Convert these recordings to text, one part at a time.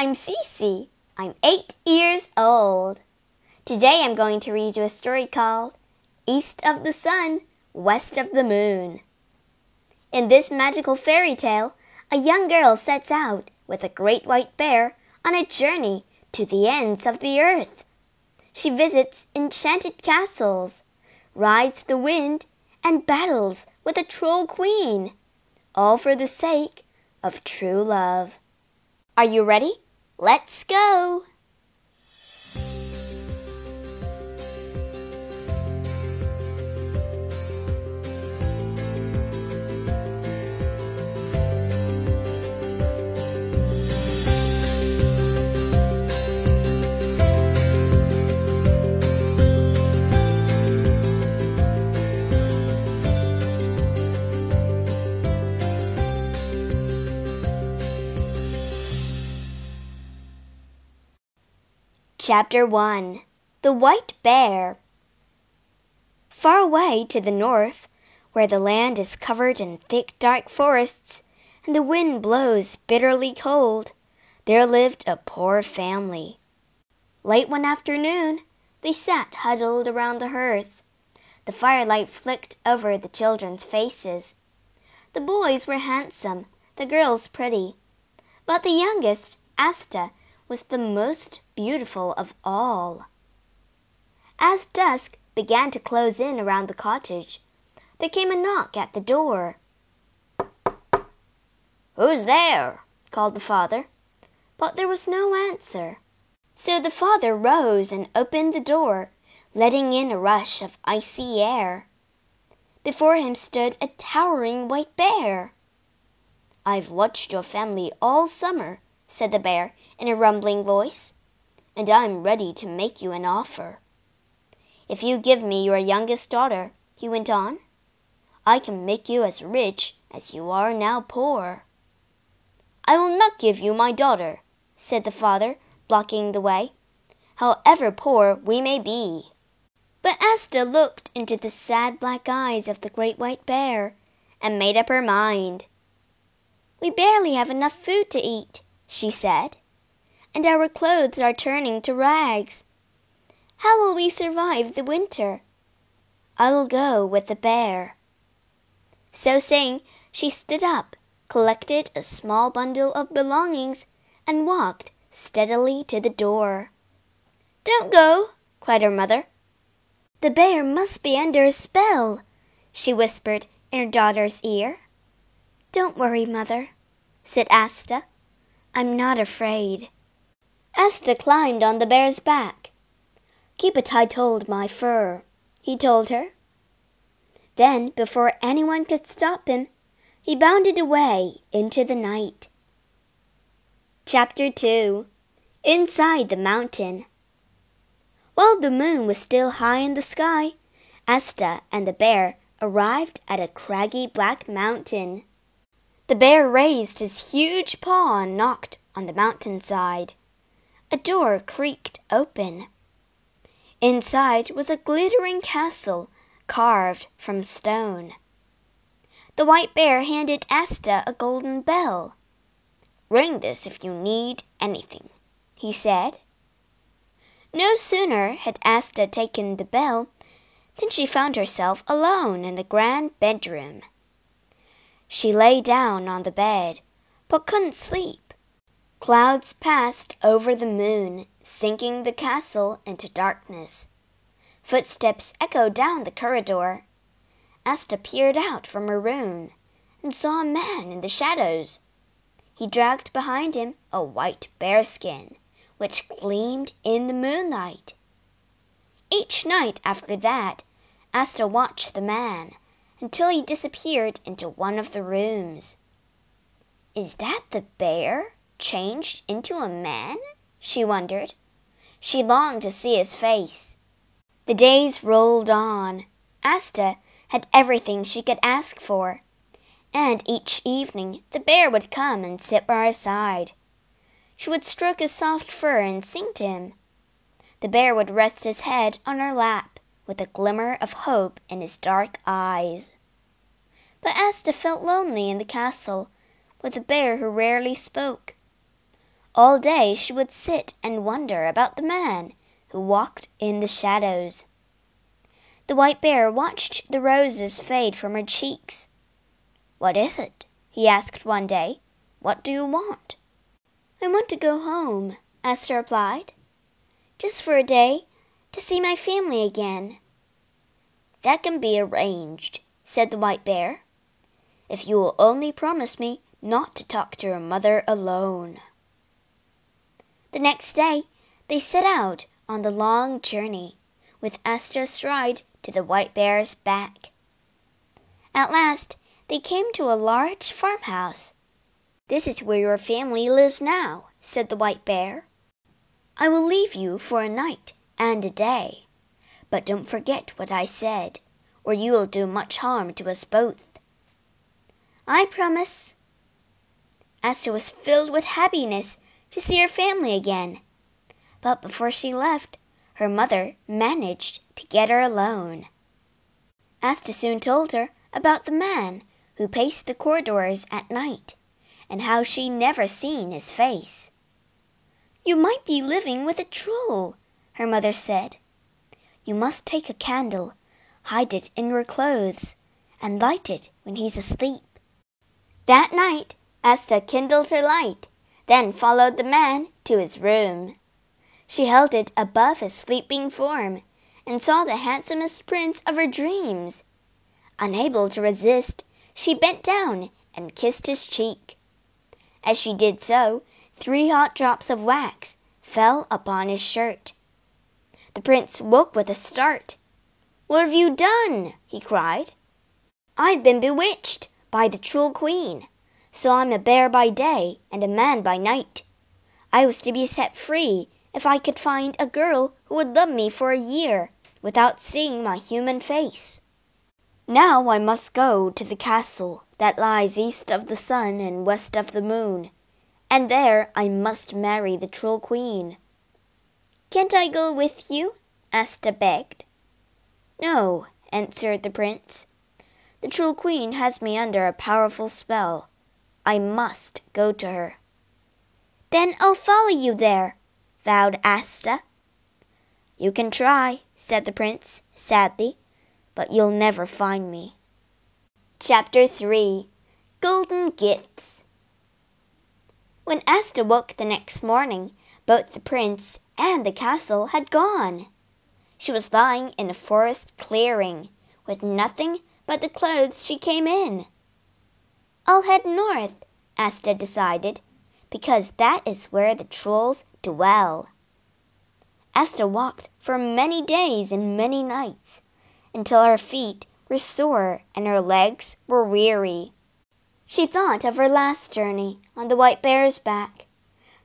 I'm Cece. I'm eight years old. Today I'm going to read you a story called East of the Sun, West of the Moon. In this magical fairy tale, a young girl sets out with a great white bear on a journey to the ends of the earth. She visits enchanted castles, rides the wind, and battles with a troll queen, all for the sake of true love. Are you ready? Let's go! Chapter 1 The White Bear Far away to the north, where the land is covered in thick dark forests and the wind blows bitterly cold, there lived a poor family. Late one afternoon, they sat huddled around the hearth. The firelight flicked over the children's faces. The boys were handsome, the girls pretty, but the youngest, Asta, was the most beautiful of all. As dusk began to close in around the cottage, there came a knock at the door. Who's there? called the father. But there was no answer. So the father rose and opened the door, letting in a rush of icy air. Before him stood a towering white bear. I've watched your family all summer, said the bear in a rumbling voice, and I'm ready to make you an offer. If you give me your youngest daughter, he went on, I can make you as rich as you are now poor. I will not give you my daughter, said the father, blocking the way, however poor we may be. But Asta looked into the sad black eyes of the great white bear and made up her mind. We barely have enough food to eat, she said and our clothes are turning to rags. How will we survive the winter? I will go with the bear. So saying, she stood up, collected a small bundle of belongings, and walked steadily to the door. Don't go, cried her mother. The bear must be under a spell, she whispered in her daughter's ear. Don't worry, mother, said Asta. I'm not afraid. Asta climbed on the bear's back. Keep a tight hold, my fur, he told her. Then, before anyone could stop him, he bounded away into the night. Chapter 2 Inside the Mountain While the moon was still high in the sky, Asta and the bear arrived at a craggy black mountain. The bear raised his huge paw and knocked on the mountainside a door creaked open. Inside was a glittering castle carved from stone. The white bear handed Asta a golden bell. Ring this if you need anything, he said. No sooner had Asta taken the bell than she found herself alone in the grand bedroom. She lay down on the bed, but couldn't sleep. Clouds passed over the moon, sinking the castle into darkness. Footsteps echoed down the corridor. Asta peered out from her room and saw a man in the shadows. He dragged behind him a white bearskin, which gleamed in the moonlight. Each night after that, Asta watched the man until he disappeared into one of the rooms. Is that the bear? Changed into a man? she wondered. She longed to see his face. The days rolled on. Asta had everything she could ask for, and each evening the bear would come and sit by her side. She would stroke his soft fur and sing to him. The bear would rest his head on her lap with a glimmer of hope in his dark eyes. But Asta felt lonely in the castle with a bear who rarely spoke. All day she would sit and wonder about the man who walked in the shadows. The white bear watched the roses fade from her cheeks. What is it? he asked one day. What do you want? I want to go home, Asta replied. Just for a day, to see my family again. That can be arranged, said the white bear, if you will only promise me not to talk to your mother alone. The next day, they set out on the long journey, with Asta astride to the white bear's back. At last, they came to a large farmhouse. This is where your family lives now, said the white bear. I will leave you for a night and a day. But don't forget what I said, or you will do much harm to us both. I promise. Asta was filled with happiness to see her family again. But before she left, her mother managed to get her alone. Asta soon told her about the man who paced the corridors at night and how she never seen his face. You might be living with a troll, her mother said. You must take a candle, hide it in your clothes, and light it when he's asleep. That night, Asta kindled her light, then followed the man to his room. She held it above his sleeping form and saw the handsomest prince of her dreams. Unable to resist, she bent down and kissed his cheek. As she did so, Three hot drops of wax fell upon his shirt. The prince woke with a start. What have you done? he cried. I've been bewitched by the Troll Queen, so I'm a bear by day and a man by night. I was to be set free if I could find a girl who would love me for a year without seeing my human face. Now I must go to the castle that lies east of the sun and west of the moon and there I must marry the Troll Queen. Can't I go with you? Asta begged. No, answered the prince. The Troll Queen has me under a powerful spell. I must go to her. Then I'll follow you there, vowed Asta. You can try, said the prince sadly, but you'll never find me. Chapter 3 Golden Gifts when Asta woke the next morning, both the prince and the castle had gone. She was lying in a forest clearing, with nothing but the clothes she came in. I'll head north, Asta decided, because that is where the trolls dwell. Asta walked for many days and many nights, until her feet were sore and her legs were weary. She thought of her last journey on the white bear's back,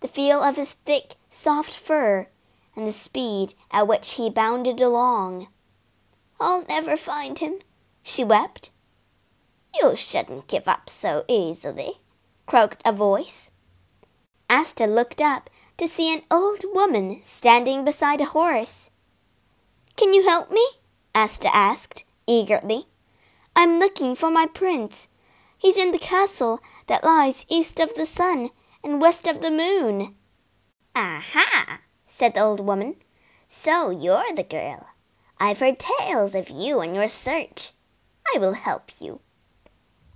the feel of his thick, soft fur, and the speed at which he bounded along. I'll never find him, she wept. You shouldn't give up so easily, croaked a voice. Asta looked up to see an old woman standing beside a horse. Can you help me? Asta asked eagerly. I'm looking for my prince He's in the castle that lies east of the sun and west of the moon. Aha, said the old woman. So you're the girl. I've heard tales of you and your search. I will help you.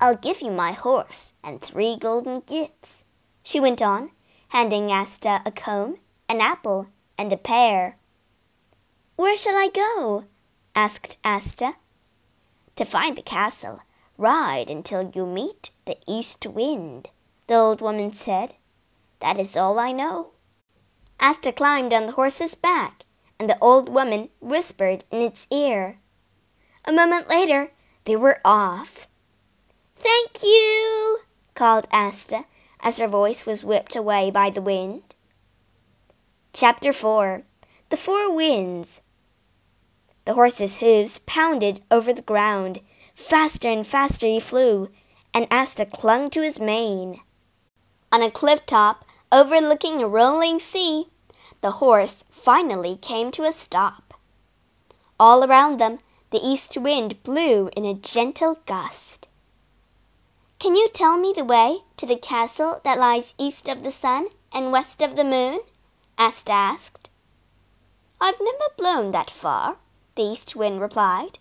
I'll give you my horse and three golden gifts, she went on, handing Asta a comb, an apple, and a pear. Where shall I go? asked Asta. To find the castle, Ride until you meet the east wind, the old woman said. That is all I know. Asta climbed on the horse's back, and the old woman whispered in its ear. A moment later, they were off. Thank you, called Asta as her voice was whipped away by the wind. Chapter 4 The Four Winds The horse's hoofs pounded over the ground Faster and faster he flew, and Asta clung to his mane. On a cliff top, overlooking a rolling sea, the horse finally came to a stop. All around them, the east wind blew in a gentle gust. Can you tell me the way to the castle that lies east of the sun and west of the moon? Asta asked. I've never blown that far, the east wind replied.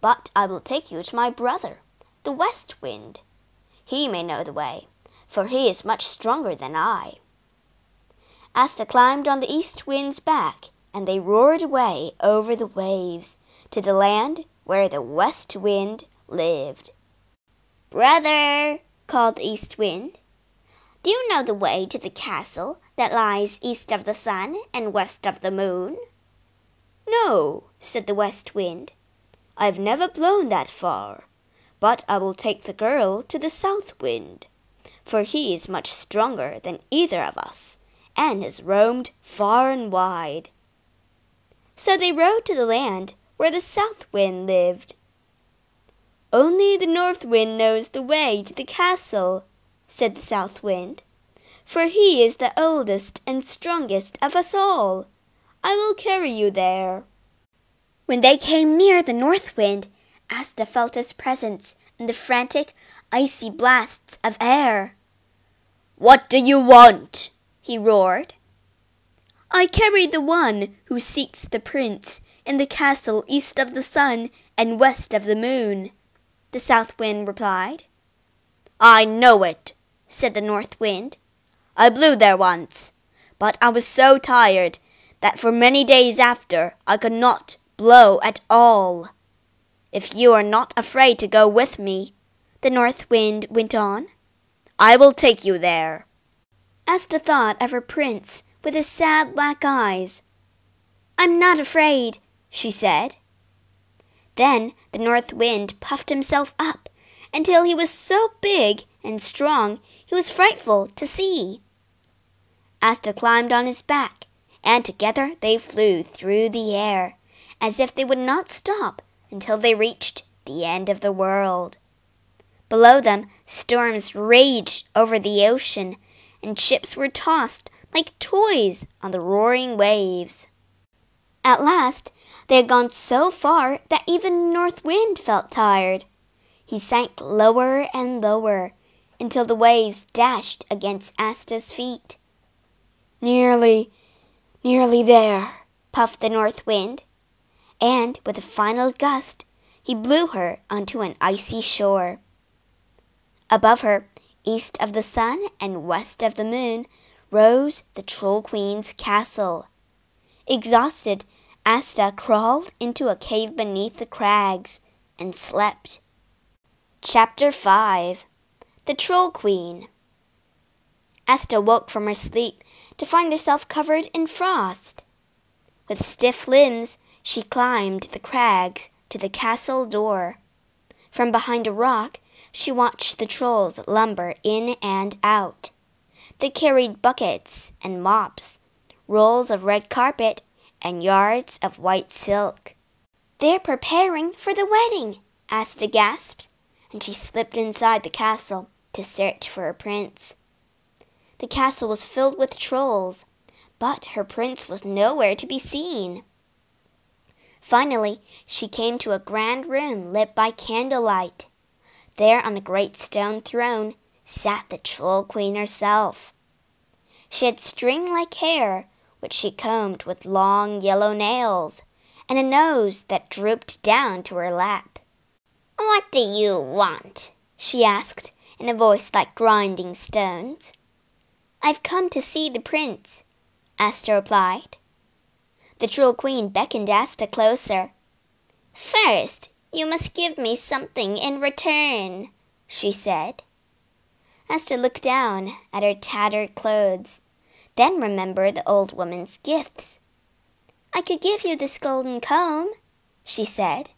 But I will take you to my brother, the west wind. He may know the way, for he is much stronger than I. Asta climbed on the east wind's back, and they roared away over the waves to the land where the west wind lived. Brother, called the east wind, do you know the way to the castle that lies east of the sun and west of the moon? No, said the west wind. I've never blown that far, but I will take the girl to the south wind, for he is much stronger than either of us, and has roamed far and wide. So they rode to the land where the south wind lived. Only the north wind knows the way to the castle, said the south wind, for he is the oldest and strongest of us all. I will carry you there. When they came near the north wind, Asta felt his presence in the frantic, icy blasts of air. What do you want? he roared. I carry the one who seeks the prince in the castle east of the sun and west of the moon, the south wind replied. I know it, said the north wind. I blew there once, but I was so tired that for many days after I could not blow at all. If you are not afraid to go with me, the north wind went on, I will take you there. Asta thought of her prince with his sad black eyes. I'm not afraid, she said. Then the north wind puffed himself up until he was so big and strong he was frightful to see. Asta climbed on his back, and together they flew through the air, as if they would not stop until they reached the end of the world. Below them, storms raged over the ocean, and ships were tossed like toys on the roaring waves. At last, they had gone so far that even the North Wind felt tired. He sank lower and lower until the waves dashed against Asta's feet. Nearly, nearly there, puffed the North Wind, and with a final gust, he blew her onto an icy shore. Above her, east of the sun and west of the moon, rose the Troll Queen's castle. Exhausted, Asta crawled into a cave beneath the crags and slept. Chapter 5 The Troll Queen Asta woke from her sleep to find herself covered in frost. With stiff limbs, she climbed the crags to the castle door. From behind a rock, she watched the trolls lumber in and out. They carried buckets and mops, rolls of red carpet, and yards of white silk. They're preparing for the wedding, Asta gasped, and she slipped inside the castle to search for her prince. The castle was filled with trolls, but her prince was nowhere to be seen. Finally, she came to a grand room lit by candlelight. There, on a great stone throne, sat the Troll Queen herself. She had string like hair which she combed with long yellow nails, and a nose that drooped down to her lap. What do you want? she asked in a voice like grinding stones. I've come to see the prince, Asta replied. The Troll Queen beckoned Asta closer. First, you must give me something in return, she said. Asta looked down at her tattered clothes then remember the old woman's gifts. I could give you this golden comb, she said.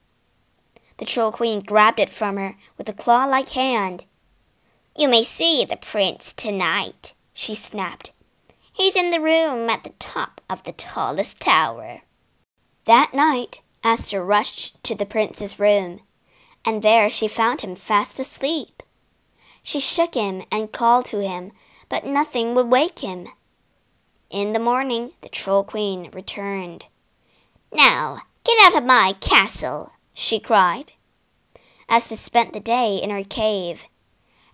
The Troll Queen grabbed it from her with a claw like hand. You may see the prince tonight, she snapped. He's in the room at the top of the tallest tower. That night, Asta rushed to the prince's room, and there she found him fast asleep. She shook him and called to him, but nothing would wake him. In the morning, the Troll Queen returned. Now, get out of my castle, she cried. Asta spent the day in her cave.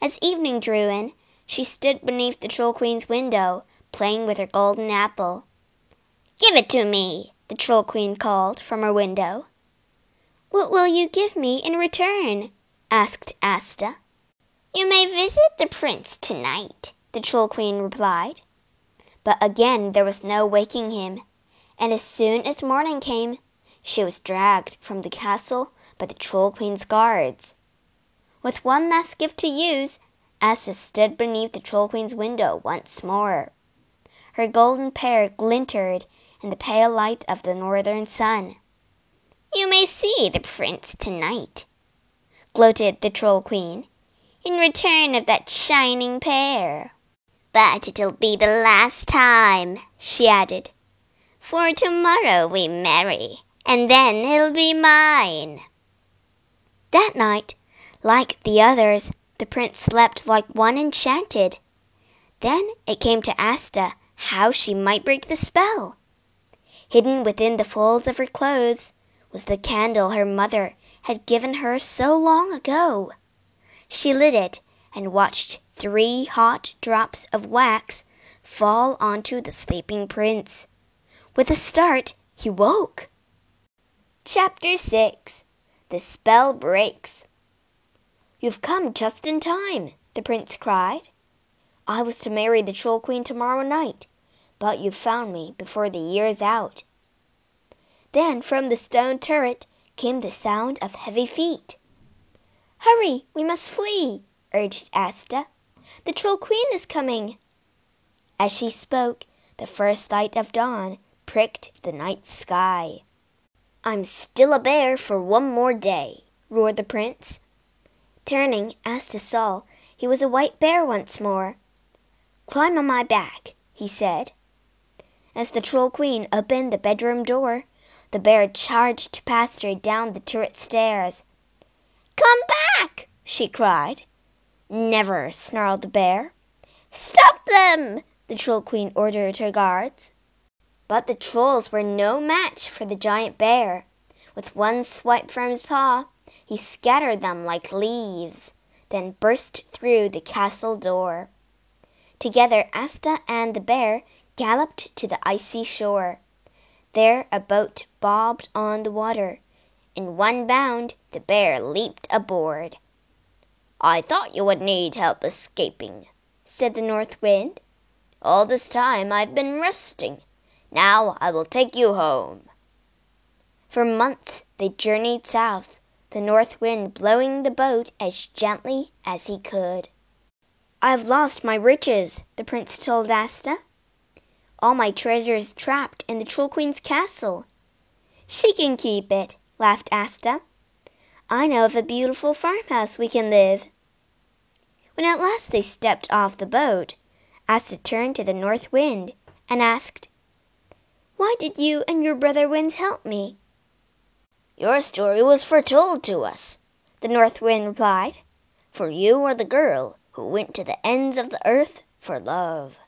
As evening drew in, she stood beneath the Troll Queen's window, playing with her golden apple. Give it to me, the Troll Queen called from her window. What will you give me in return? asked Asta. You may visit the prince tonight, the Troll Queen replied. But again there was no waking him, and as soon as morning came, she was dragged from the castle by the Troll Queen's guards. With one last gift to use, Asta stood beneath the Troll Queen's window once more. Her golden hair glinted in the pale light of the northern sun. You may see the prince tonight, gloated the Troll Queen, in return of that shining pear. But it'll be the last time, she added, for tomorrow we marry, and then it'll be mine. That night, like the others, the prince slept like one enchanted. Then it came to Asta how she might break the spell. Hidden within the folds of her clothes was the candle her mother had given her so long ago. She lit it and watched three hot drops of wax fall onto the sleeping prince. With a start, he woke. Chapter 6 The Spell Breaks. You've come just in time, the prince cried. I was to marry the Troll Queen tomorrow night, but you've found me before the year's out. Then from the stone turret came the sound of heavy feet. Hurry, we must flee, urged Asta. The Troll Queen is coming. As she spoke, the first light of dawn pricked the night sky. I'm still a bear for one more day, roared the prince. Turning, as to Saul, he was a white bear once more. Climb on my back, he said. As the Troll Queen opened the bedroom door, the bear charged past her down the turret stairs. Come back! she cried. Never, snarled the bear. Stop them! the Troll Queen ordered her guards. But the trolls were no match for the giant bear. With one swipe from his paw, he scattered them like leaves, then burst through the castle door. Together Asta and the bear galloped to the icy shore. There a boat bobbed on the water. In one bound, the bear leaped aboard. I thought you would need help escaping, said the North Wind. All this time I've been resting. Now I will take you home. For months they journeyed south, the North Wind blowing the boat as gently as he could. I've lost my riches, the prince told Asta. All my treasure is trapped in the Troll Queen's castle. She can keep it, laughed Asta. I know of a beautiful farmhouse we can live. When at last they stepped off the boat, Asta turned to the North Wind and asked, Why did you and your brother Winds help me? Your story was foretold to us, the North Wind replied, for you are the girl who went to the ends of the earth for love.